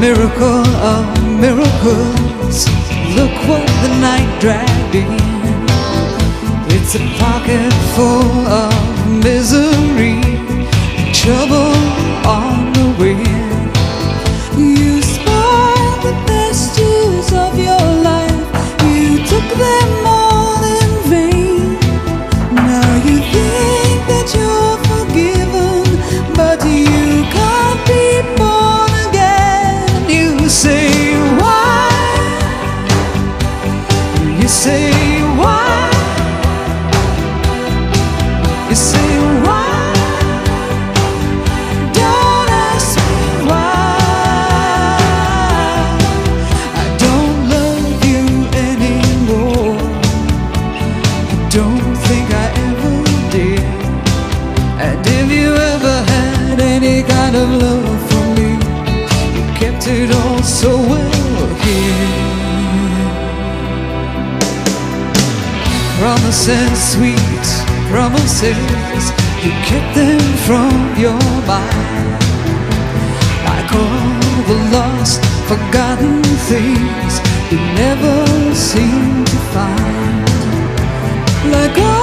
Miracle of miracles, look what the night dragged in. It's a pocket full of misery trouble on the way. promises You kept them from your mind. Like all the lost, forgotten things You never seem to find. Like all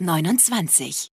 629.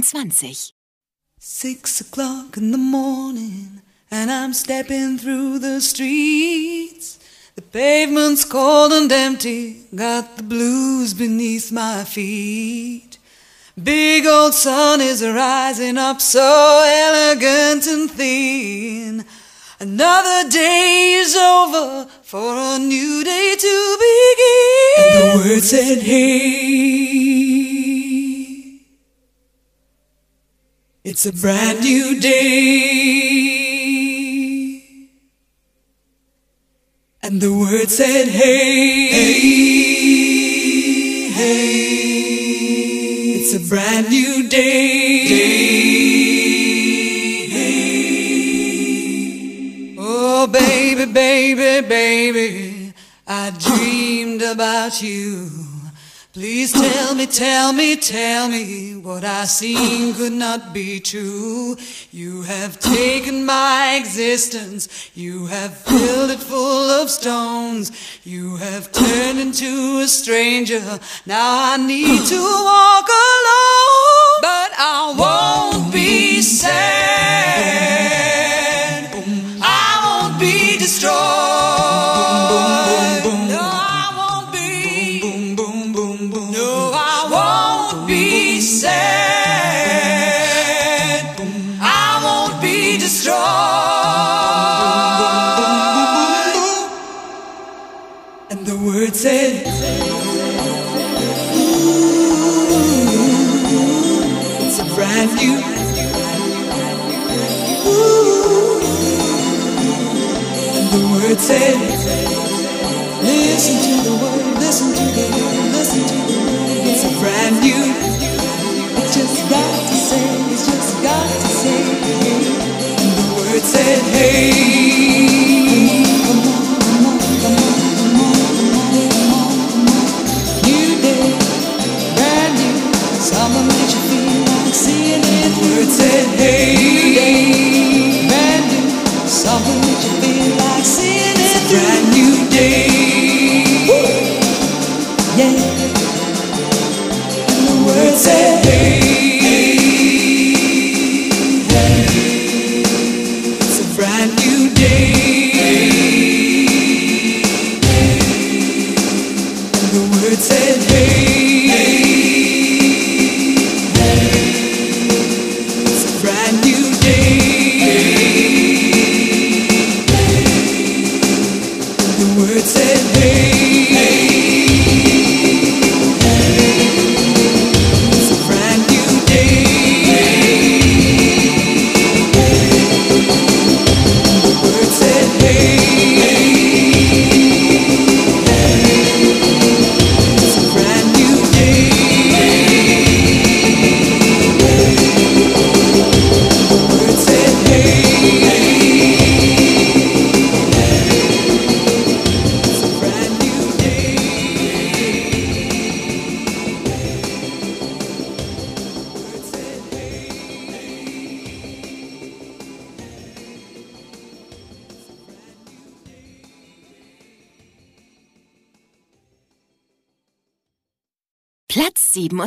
28. Six o'clock in the morning, and I'm stepping through the streets. The pavement's cold and empty, got the blues beneath my feet. Big old sun is rising up so elegant and thin. Another day is over for a new day to begin. And the word said, hey. It's a brand new day. And the word said, hey, hey, hey. It's a brand new day. day hey. Oh, baby, baby, baby, I dreamed about you. Please tell me, tell me, tell me what I seen could not be true. You have taken my existence, you have filled it full of stones. You have turned into a stranger, now I need to walk alone. But I won't be sad, I won't be destroyed. Said, Listen to the word, listen to the word, listen to the word. It's a brand new. It's just got to say, it's just got to say. The word said, Hey, come on, come on, come on, come on, come on, come on, come on. New day, brand new. Summer makes you feel like seeing it. The word said, Hey, day.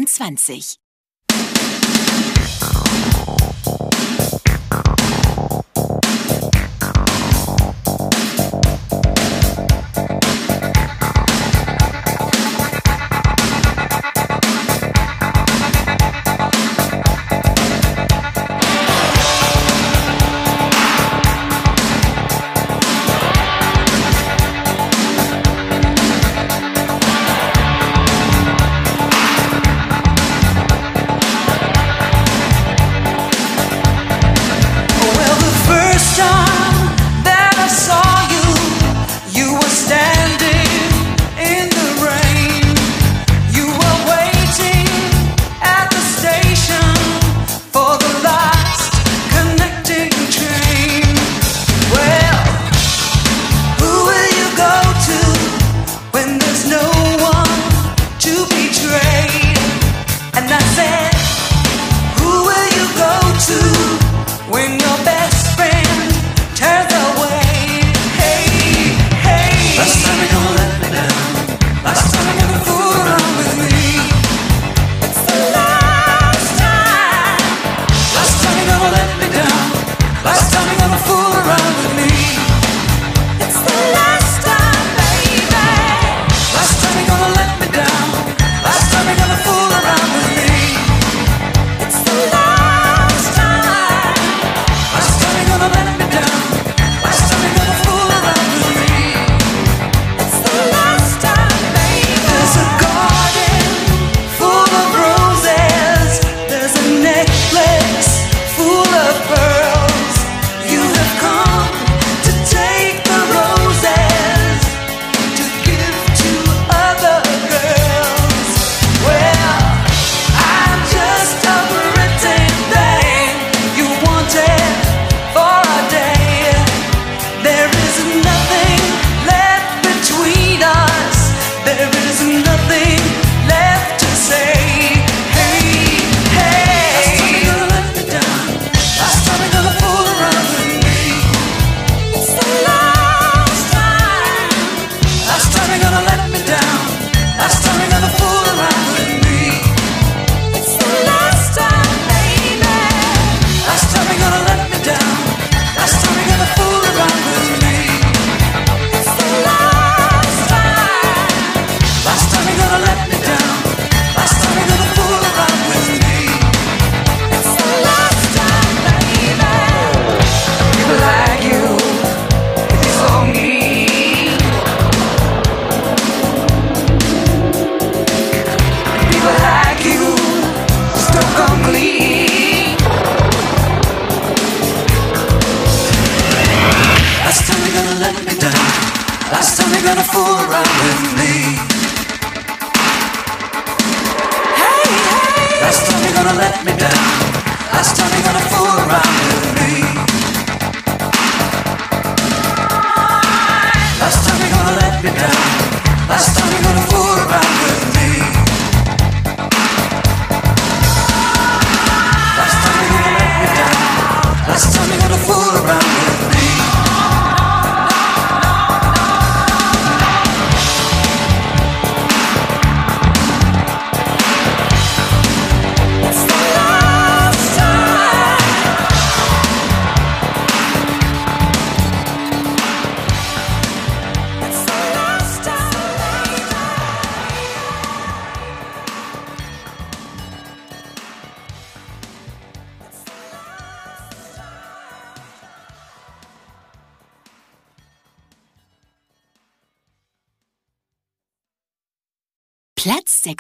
27.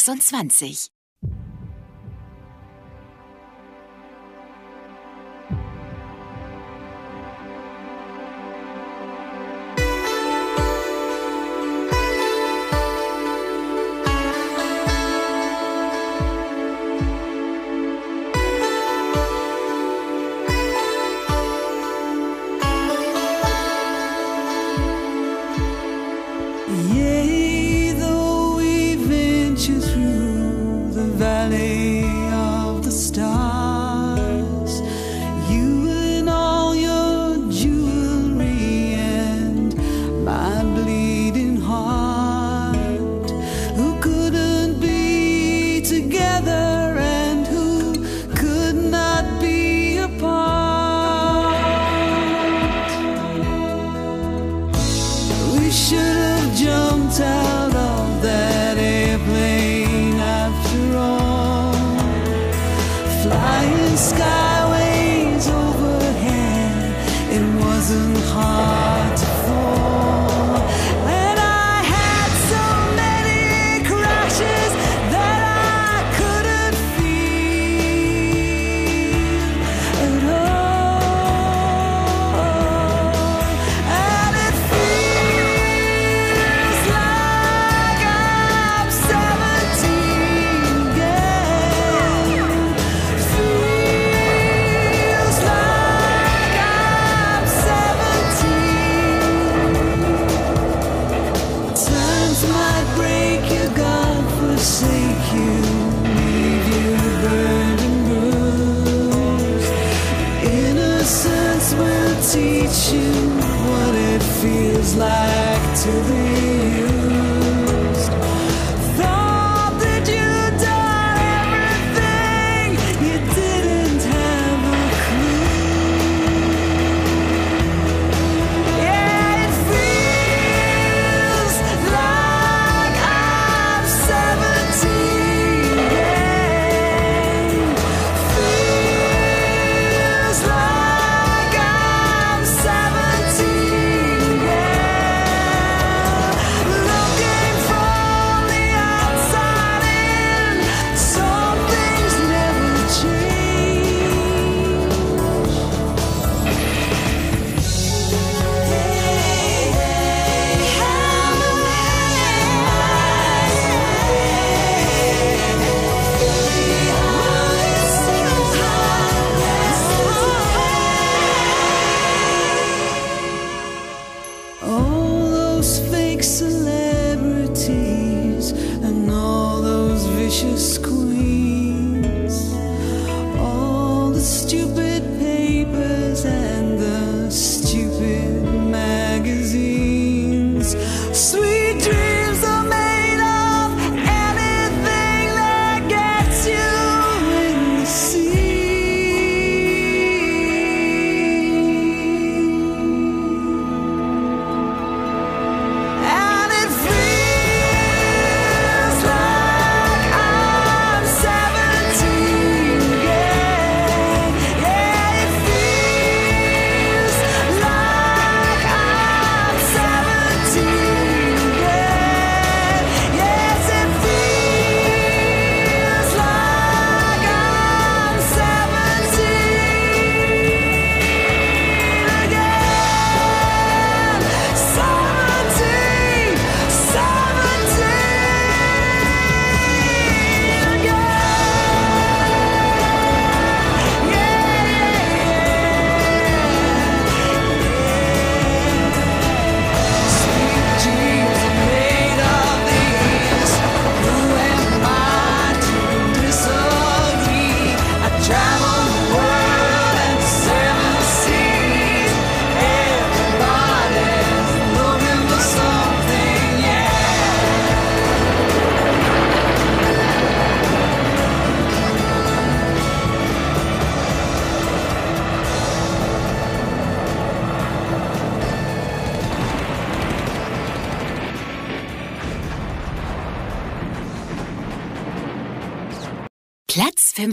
26.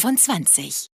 25.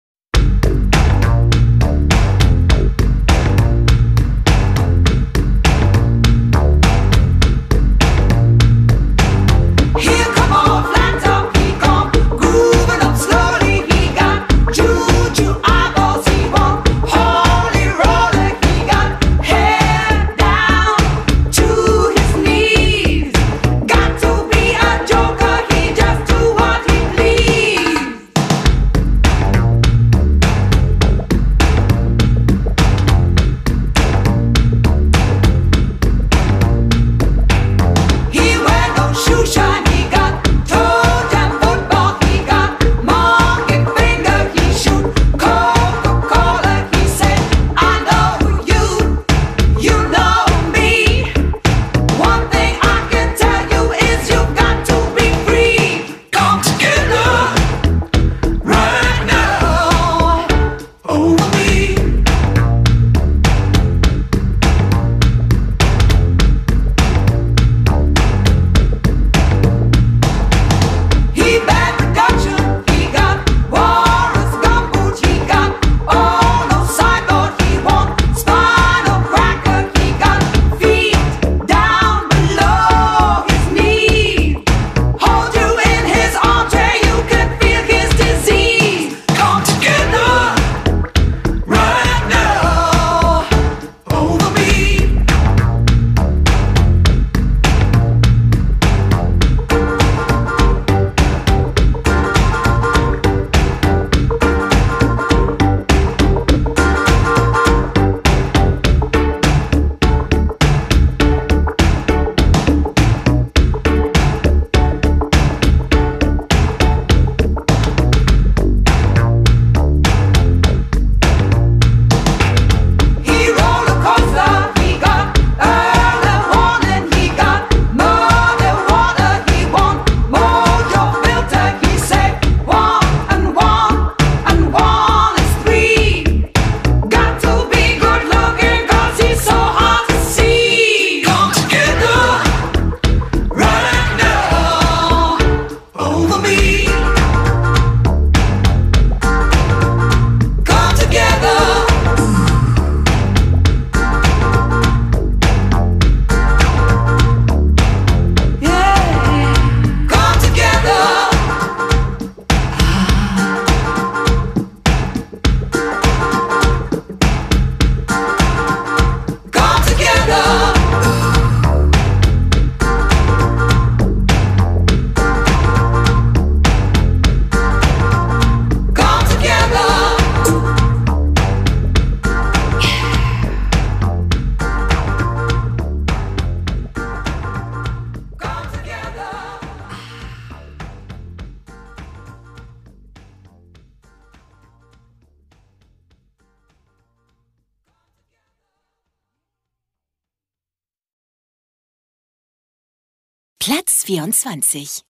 24.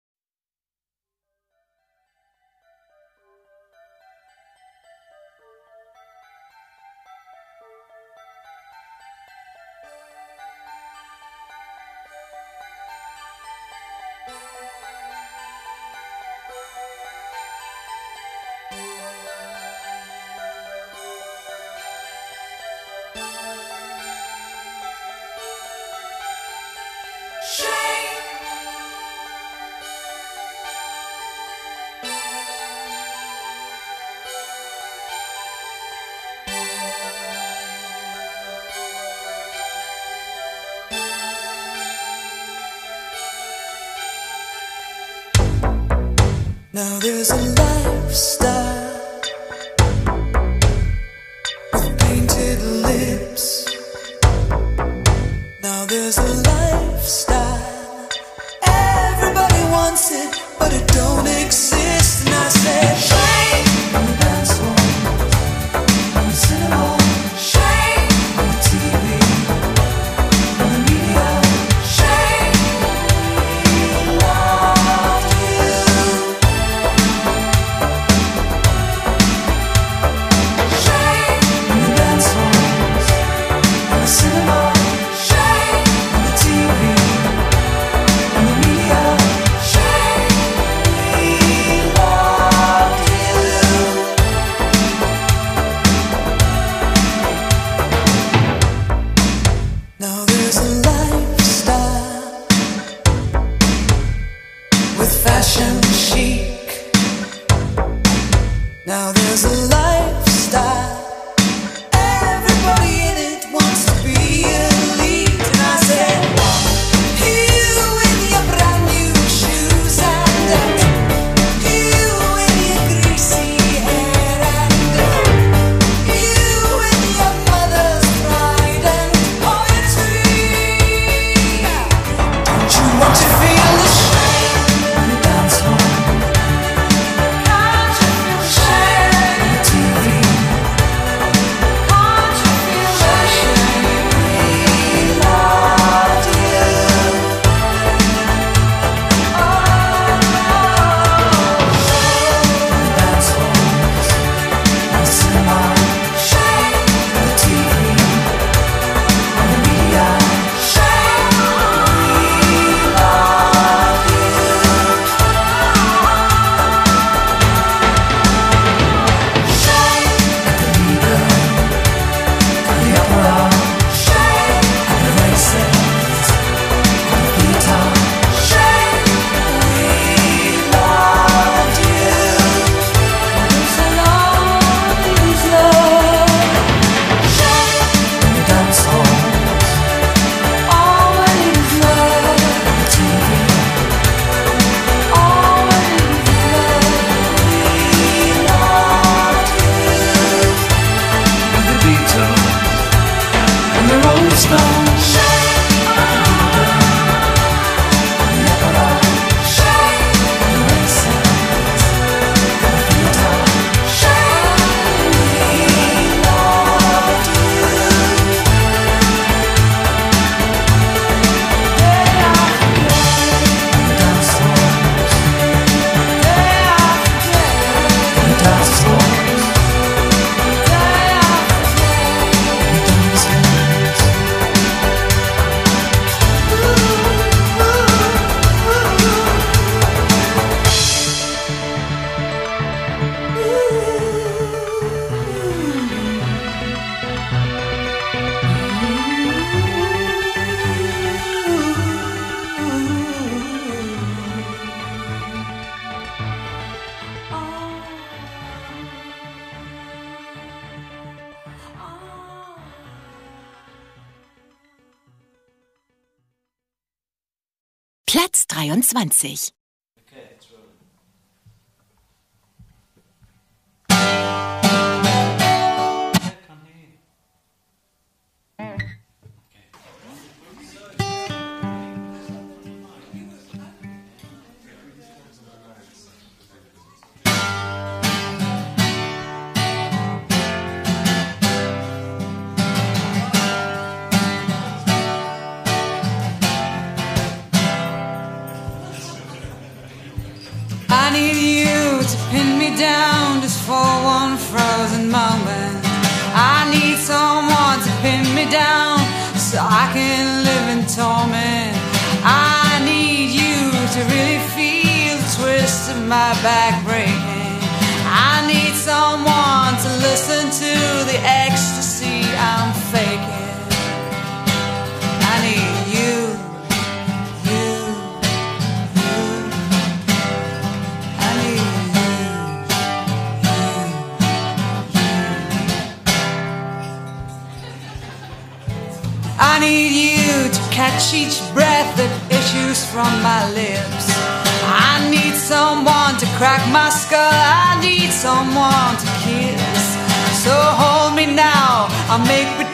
2020.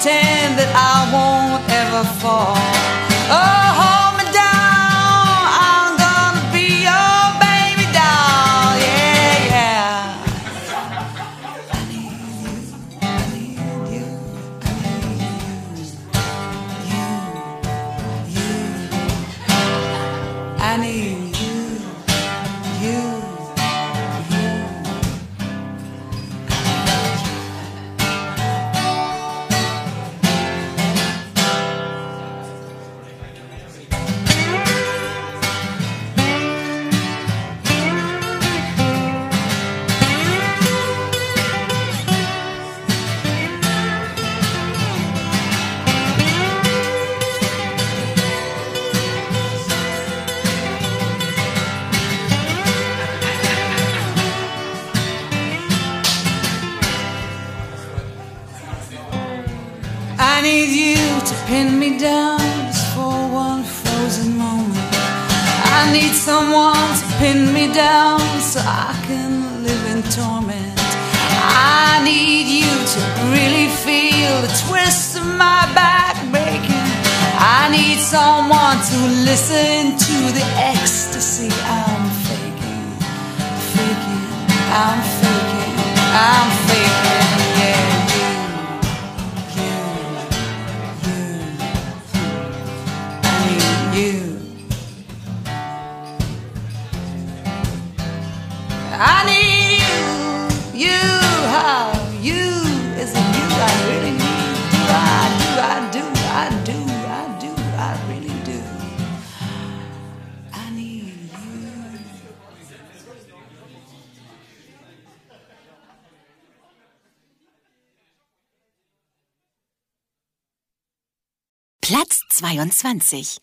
Pretend that I won't ever fall. 22.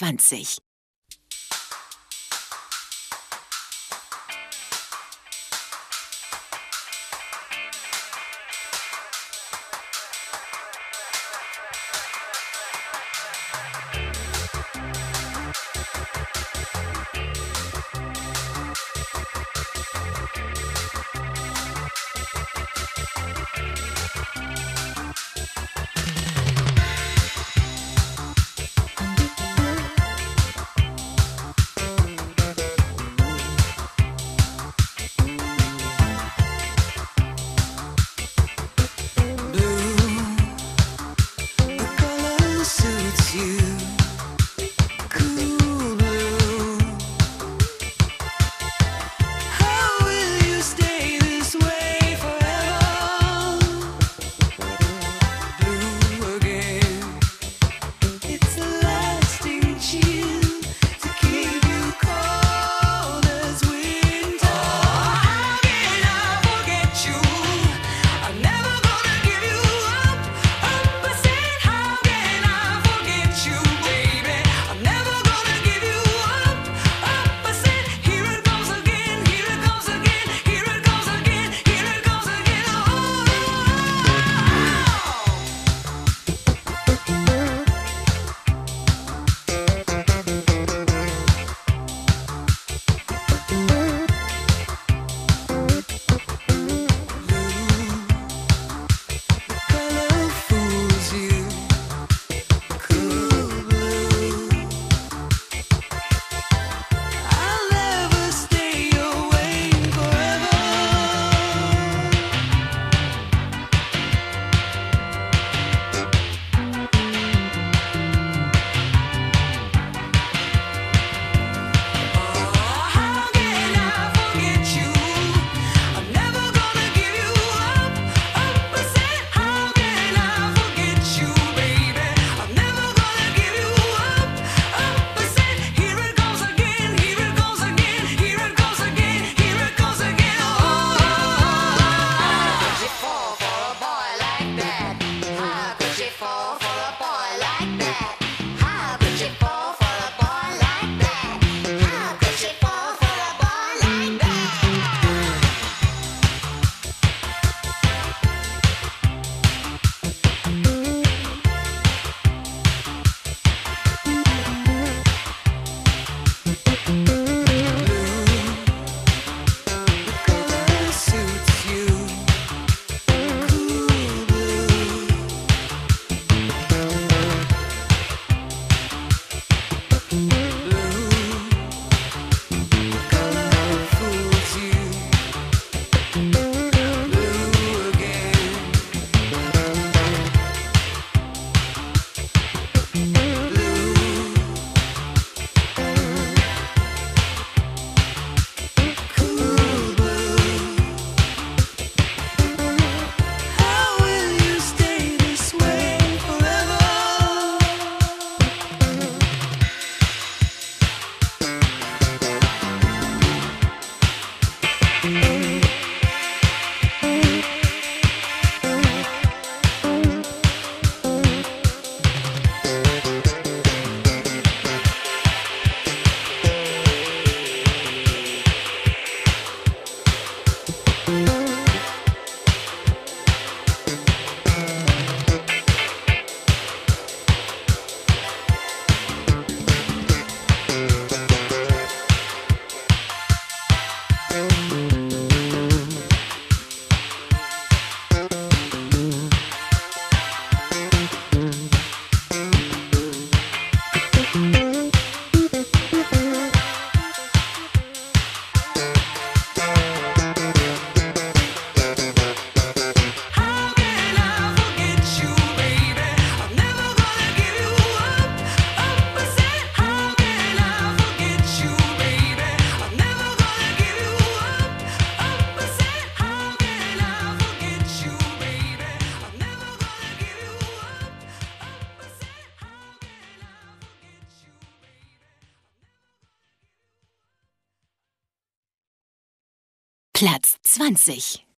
20. 20.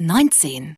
19.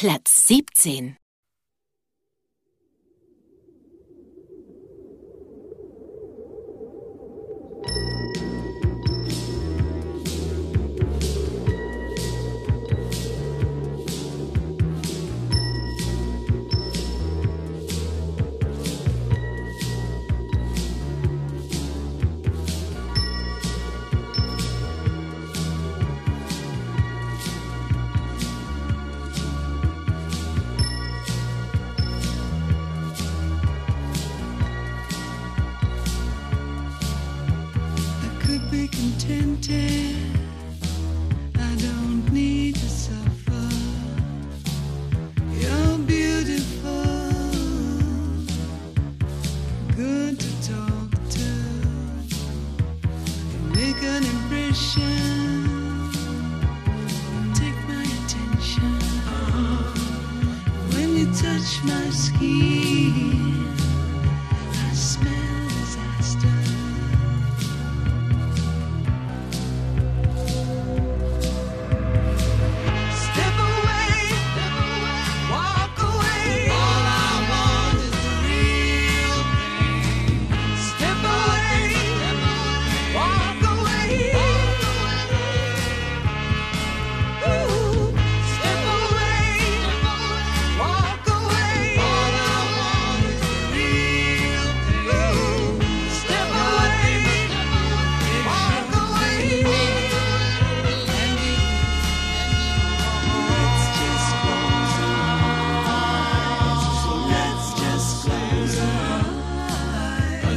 Platz 17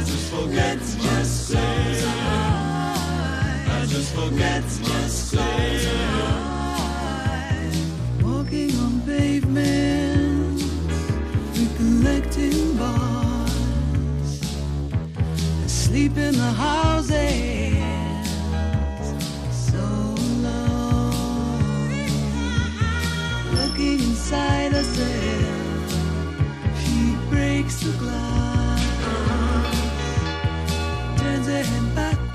just forget myself. I just forget myself. Walking on pavement, recollecting bars, I sleep in the houses. So long, looking inside herself, she breaks the glass. back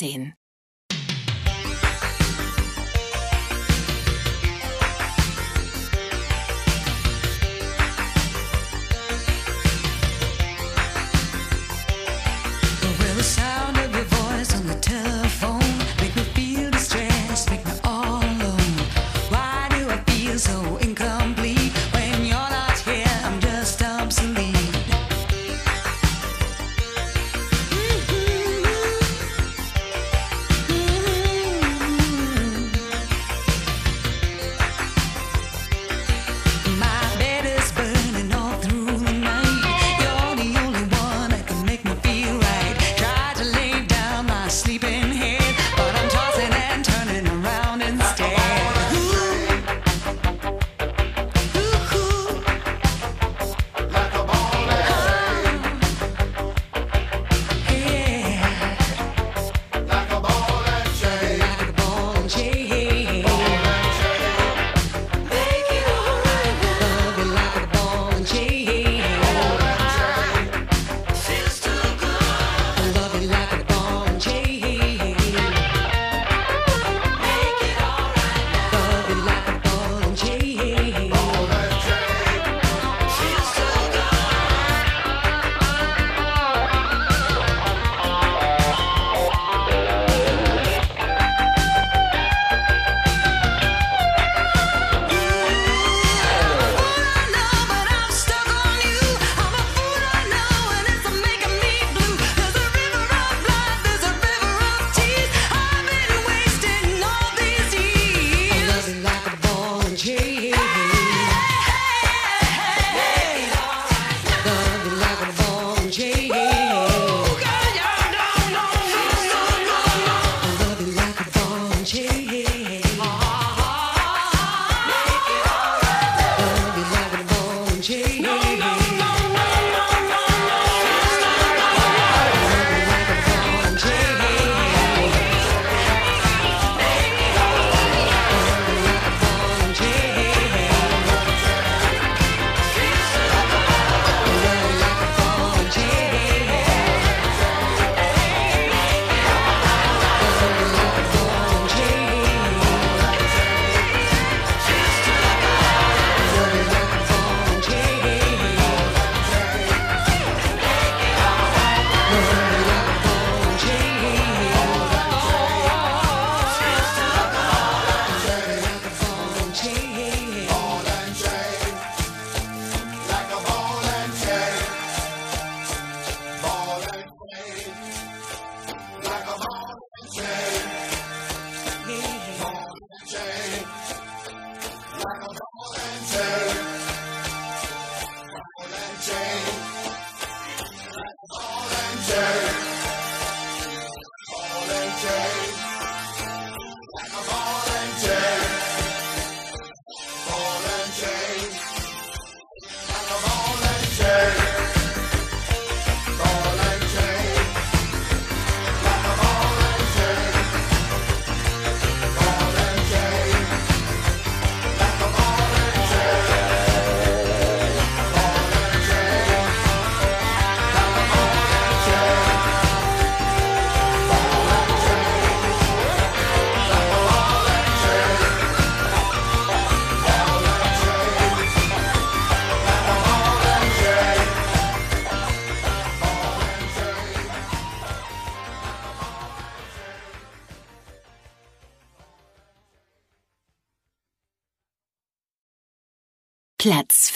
Wiedersehen.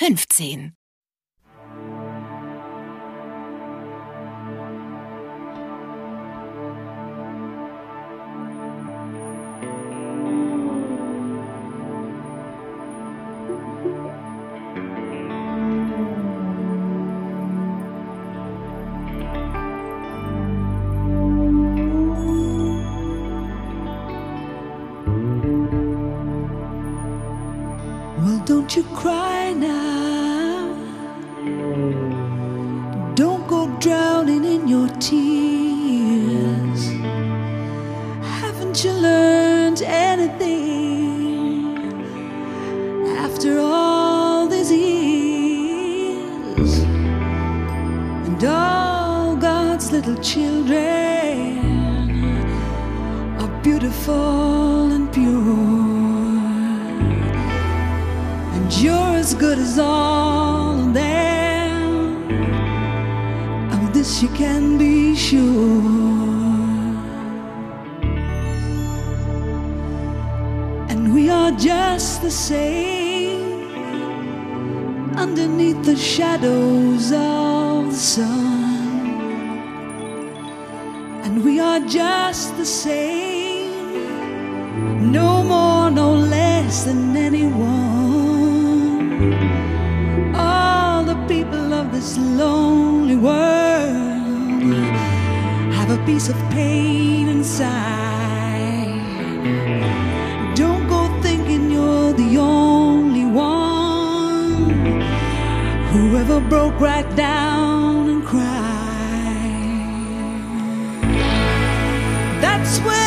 15. And we are just the same, no more, no less than anyone. All the people of this lonely world have a piece of pain inside. Don't go thinking you're the only one Whoever broke right down That's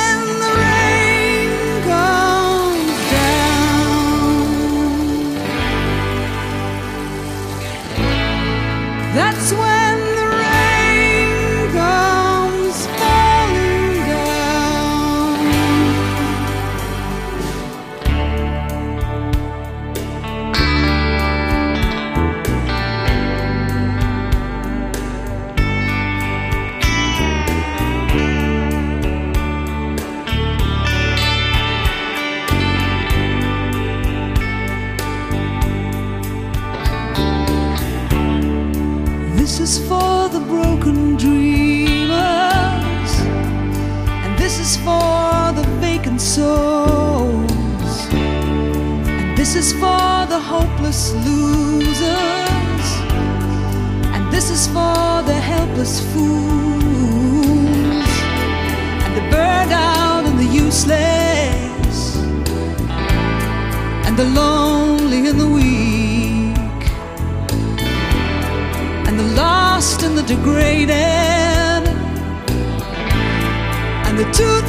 the hopeless losers, and this is for the helpless fools, and the burned out and the useless, and the lonely and the weak. And the lost and the degraded, and the too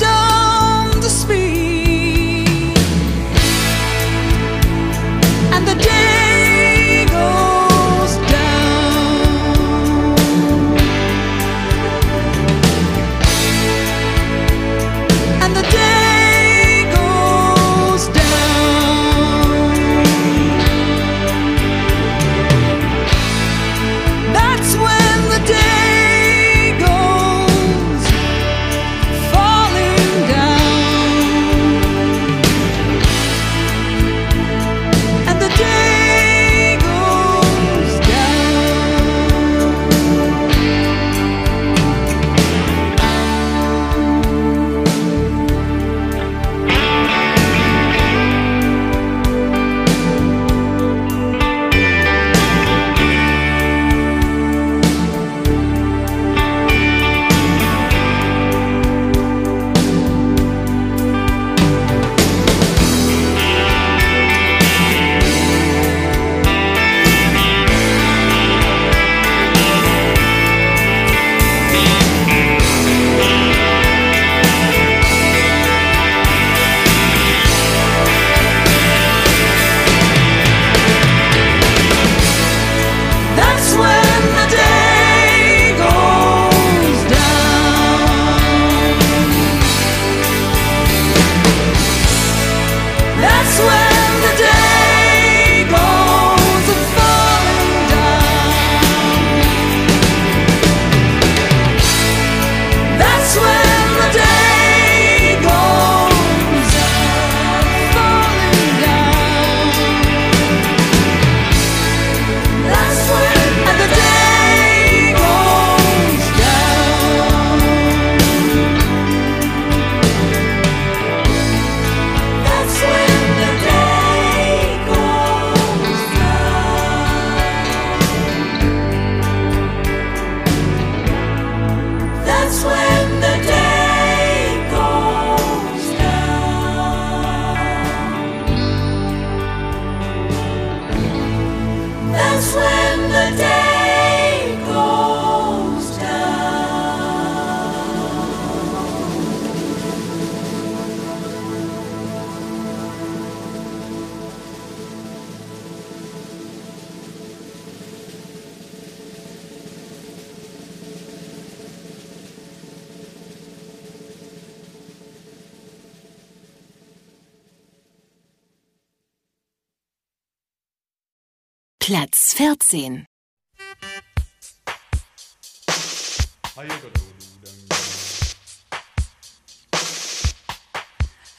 Platz 14.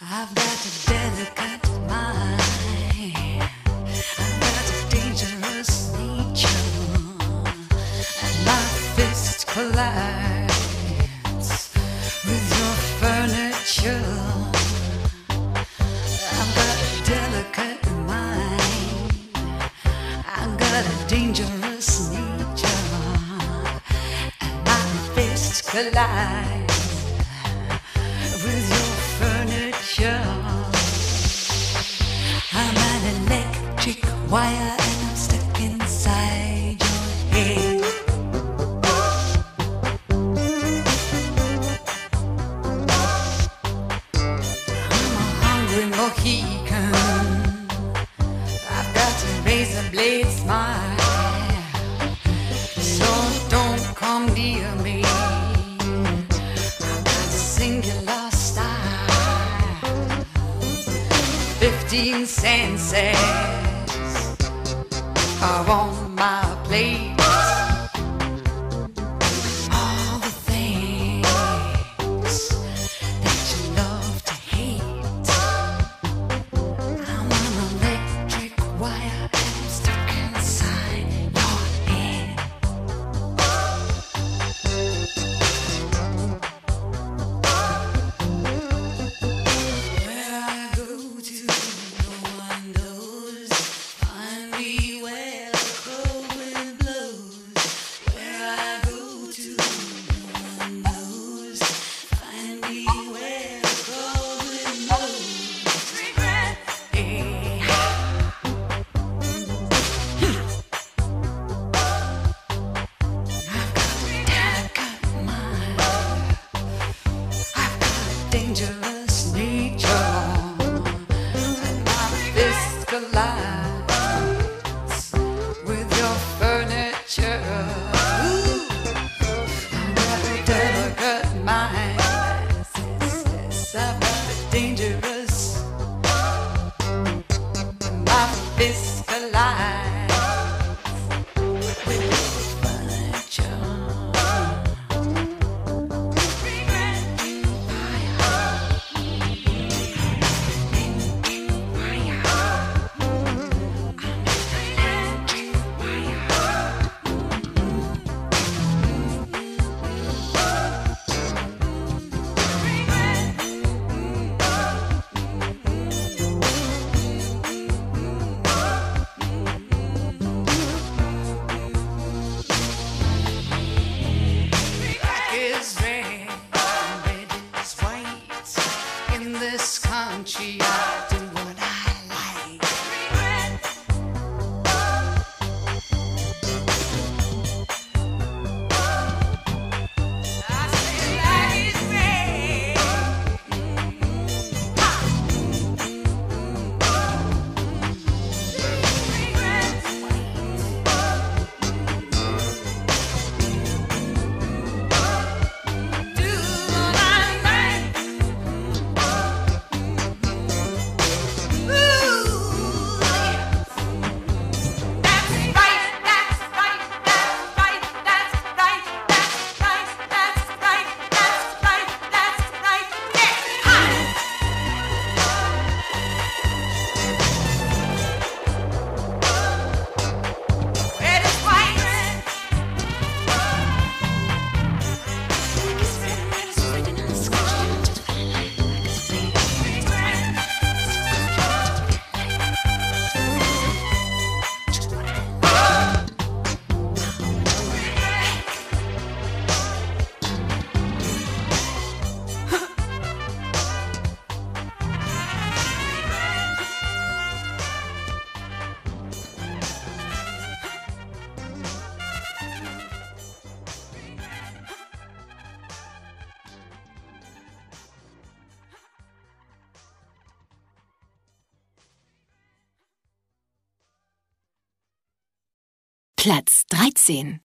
I've got a delicate mind. I've got a dangerous nature. And my fists collide. the with your furniture. I'm an electric wire. sehen.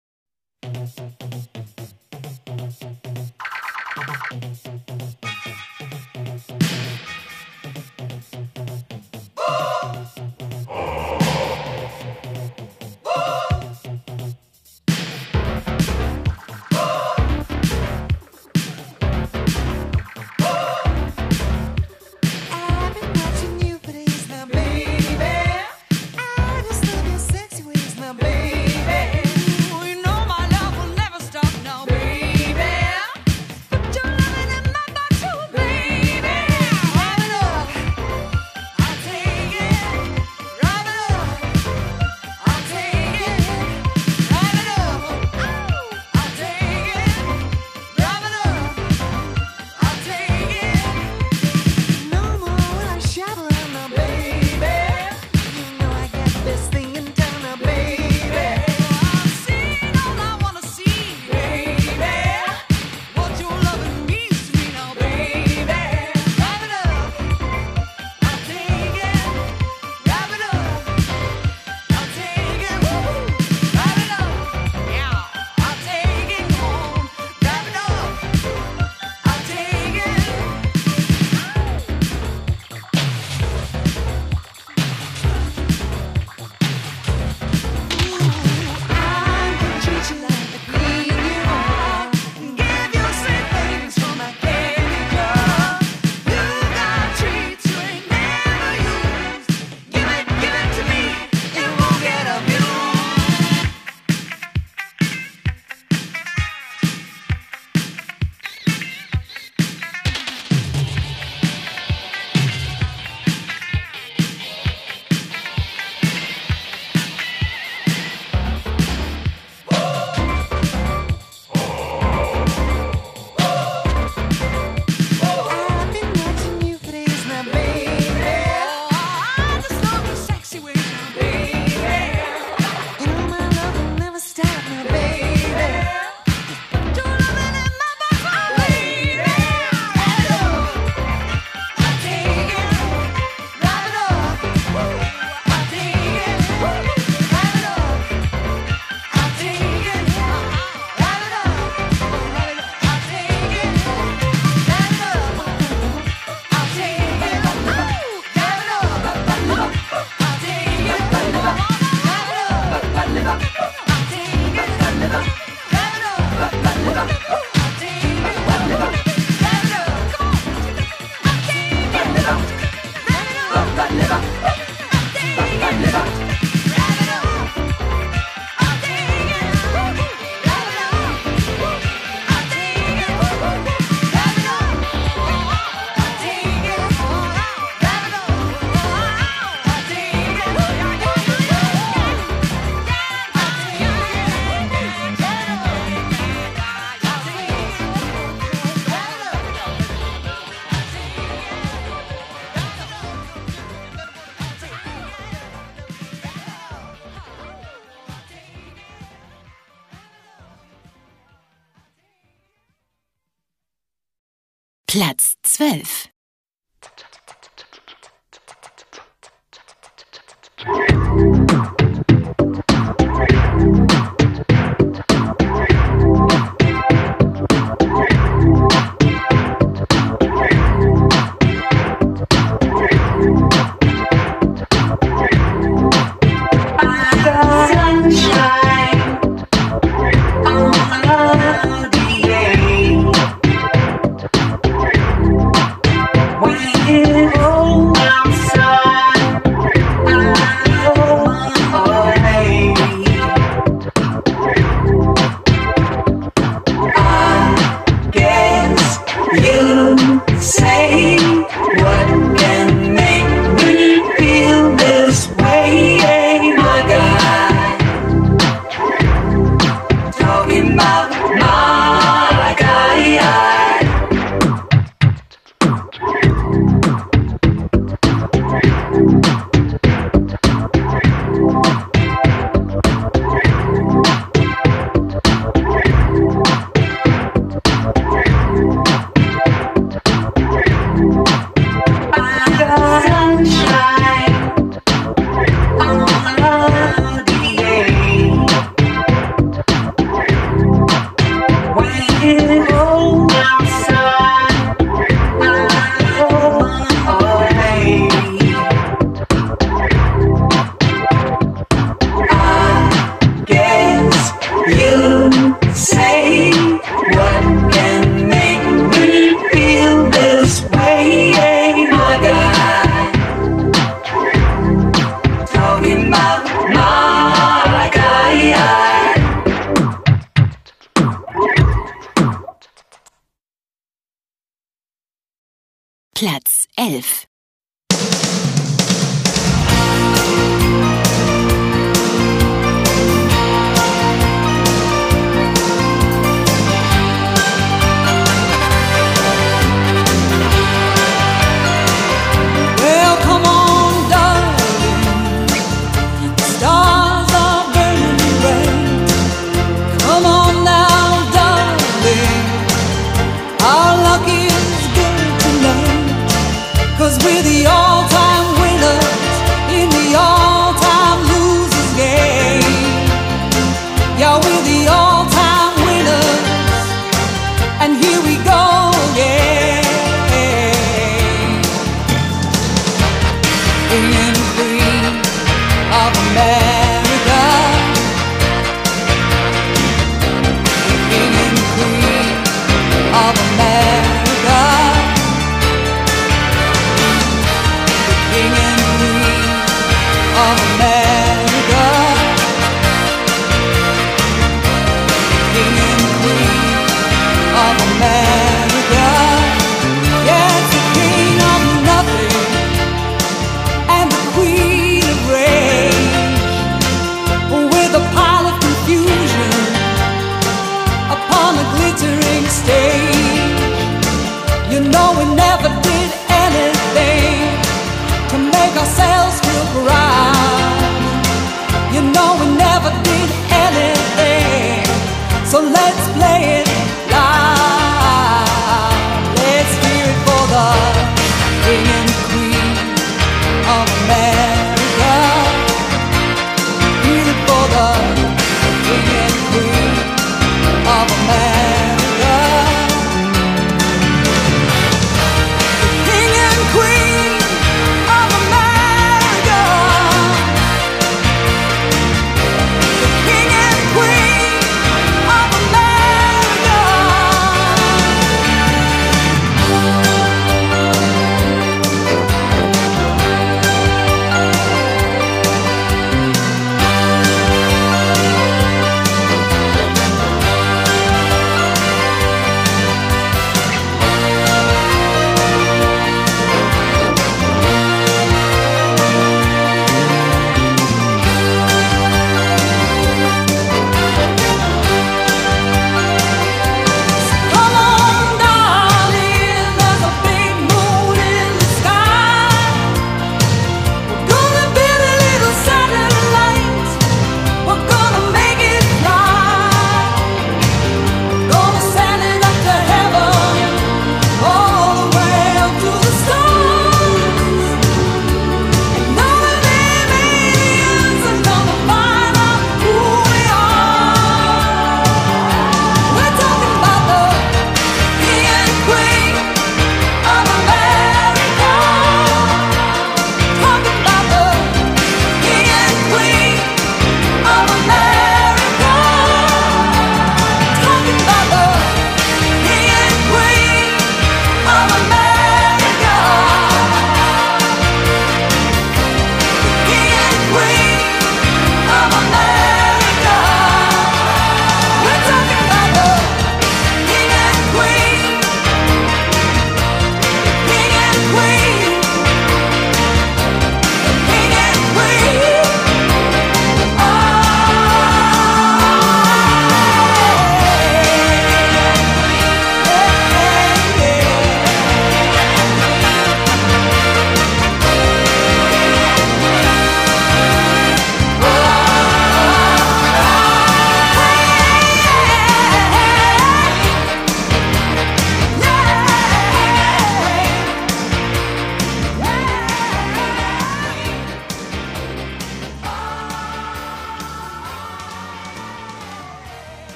Platz 12.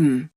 Platz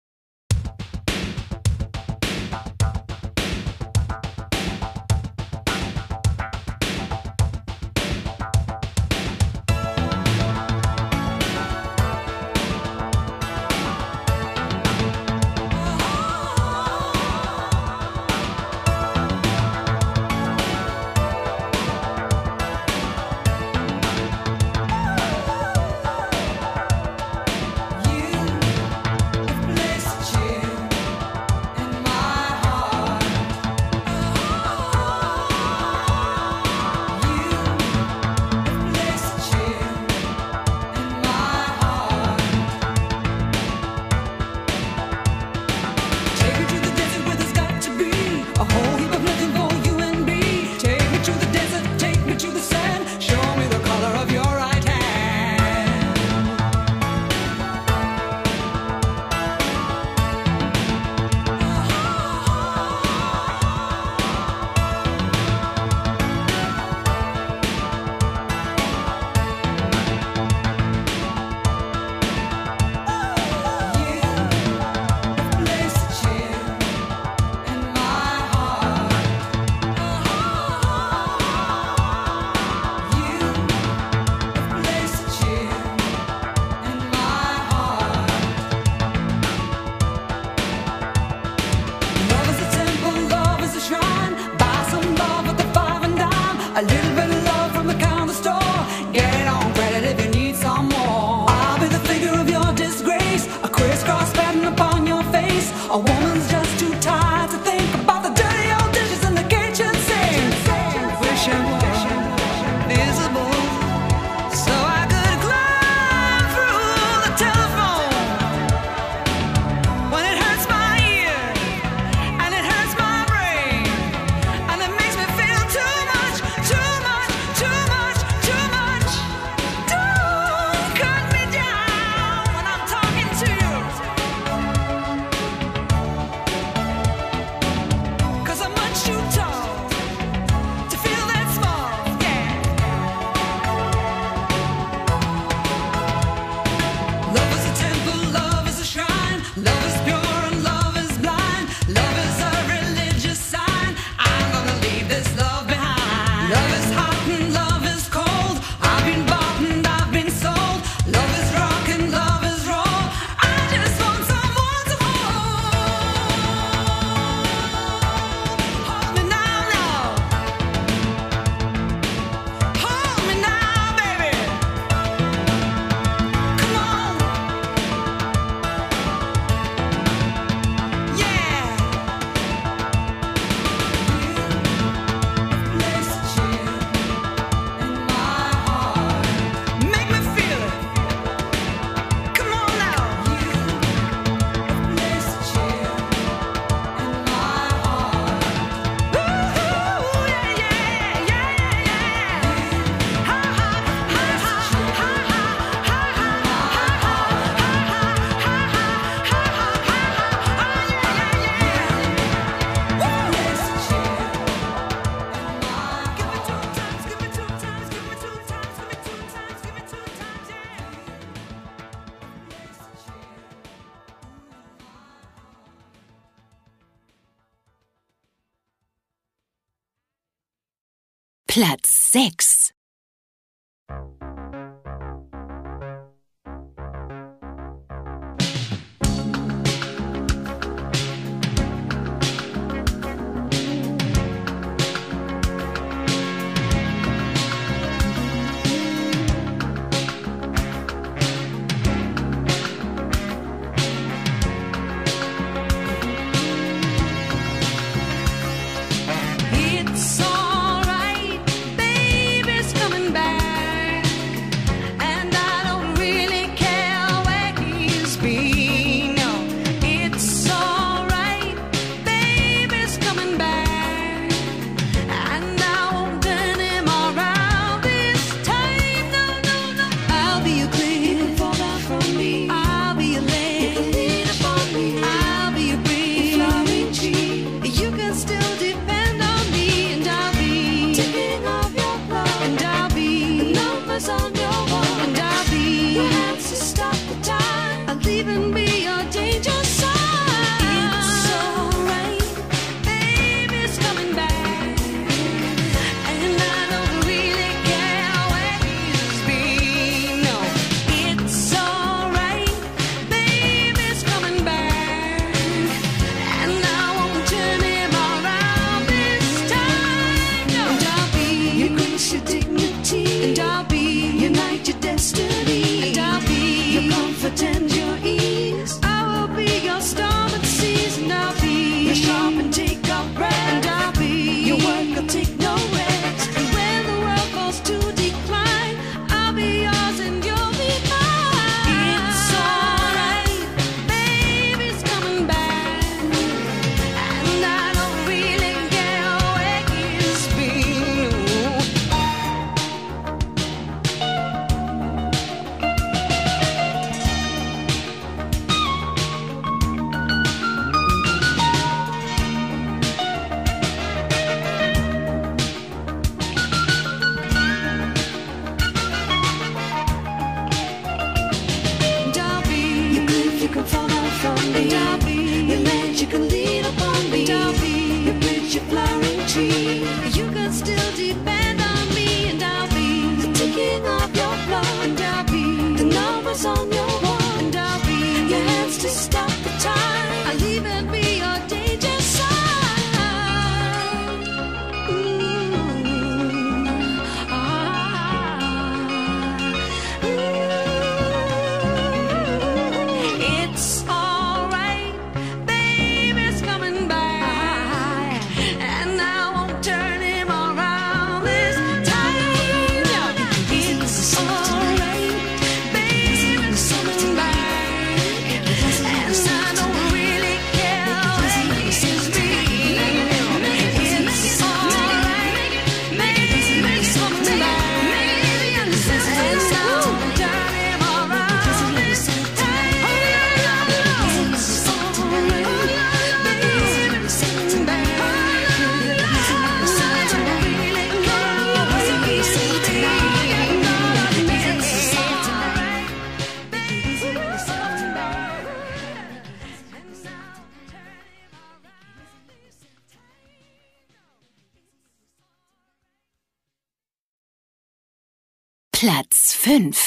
5.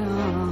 Lover's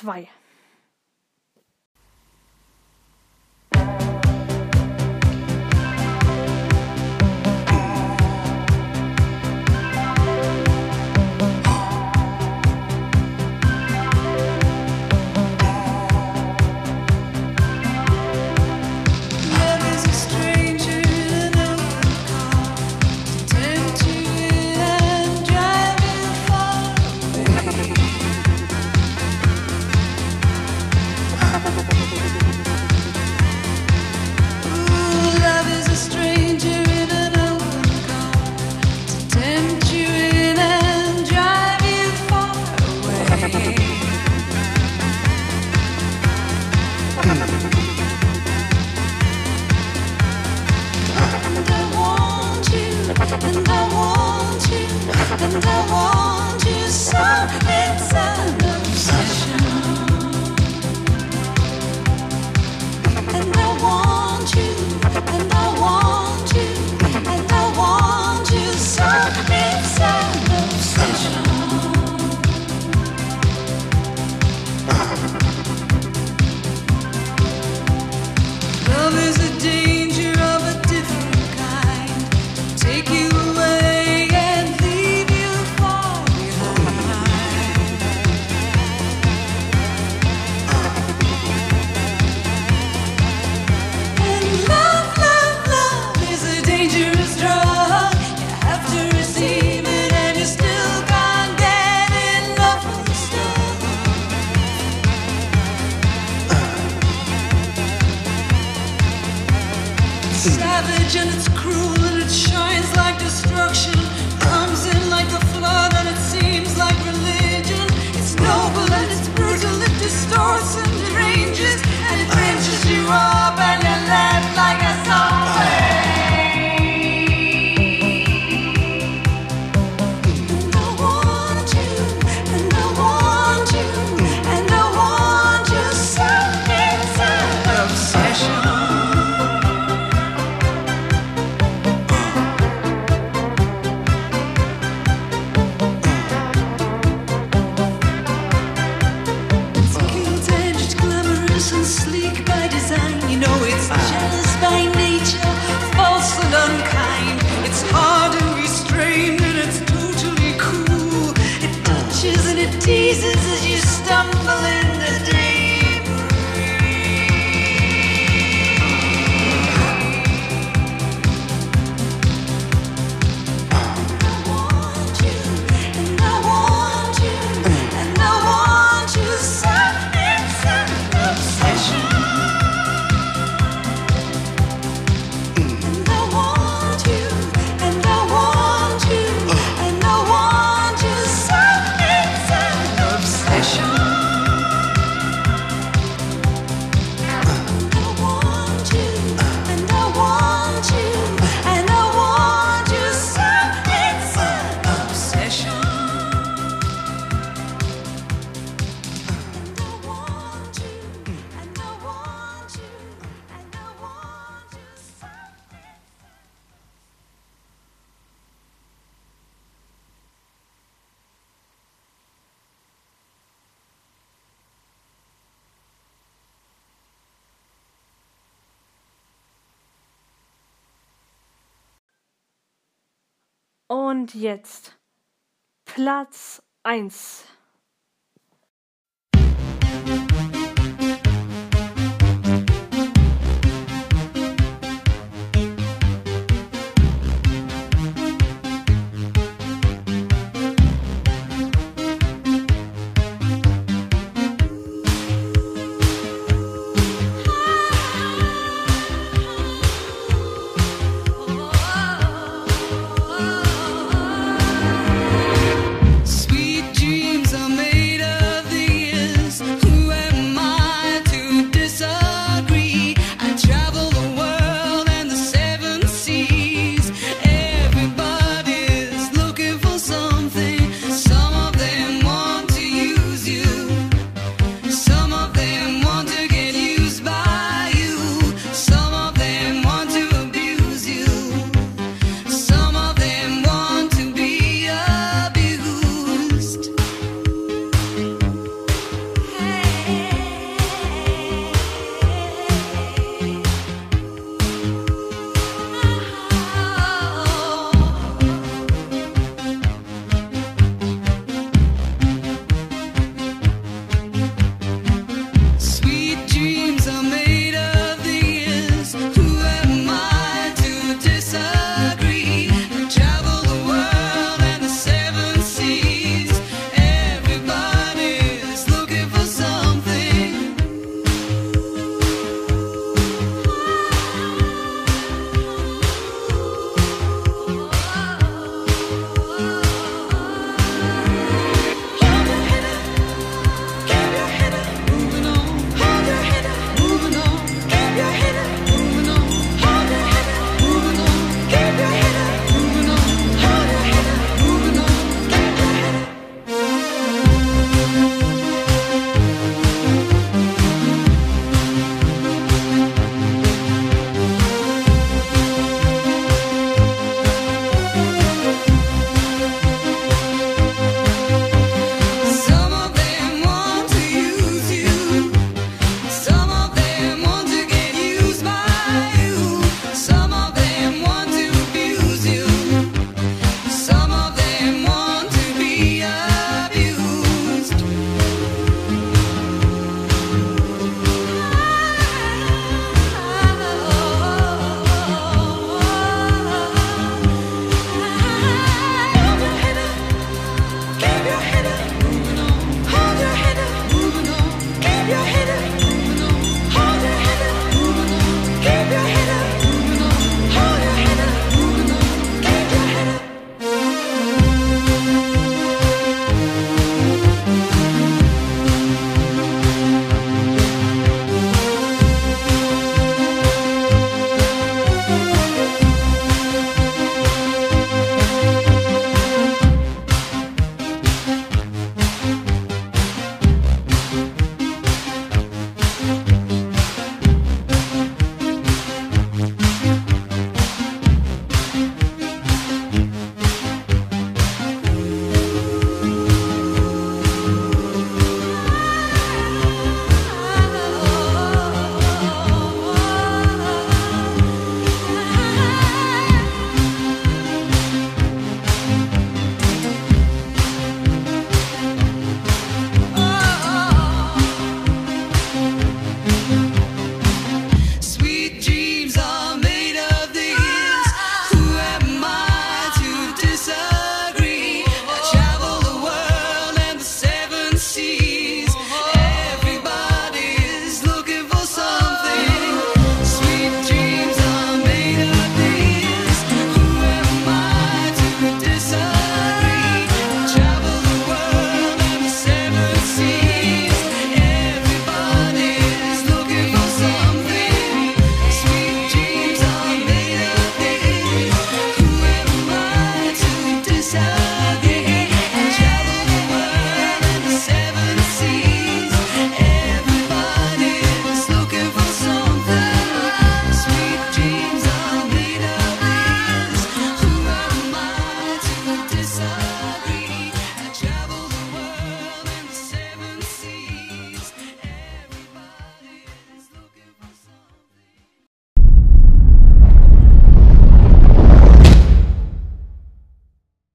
Platz Jetzt Platz 1.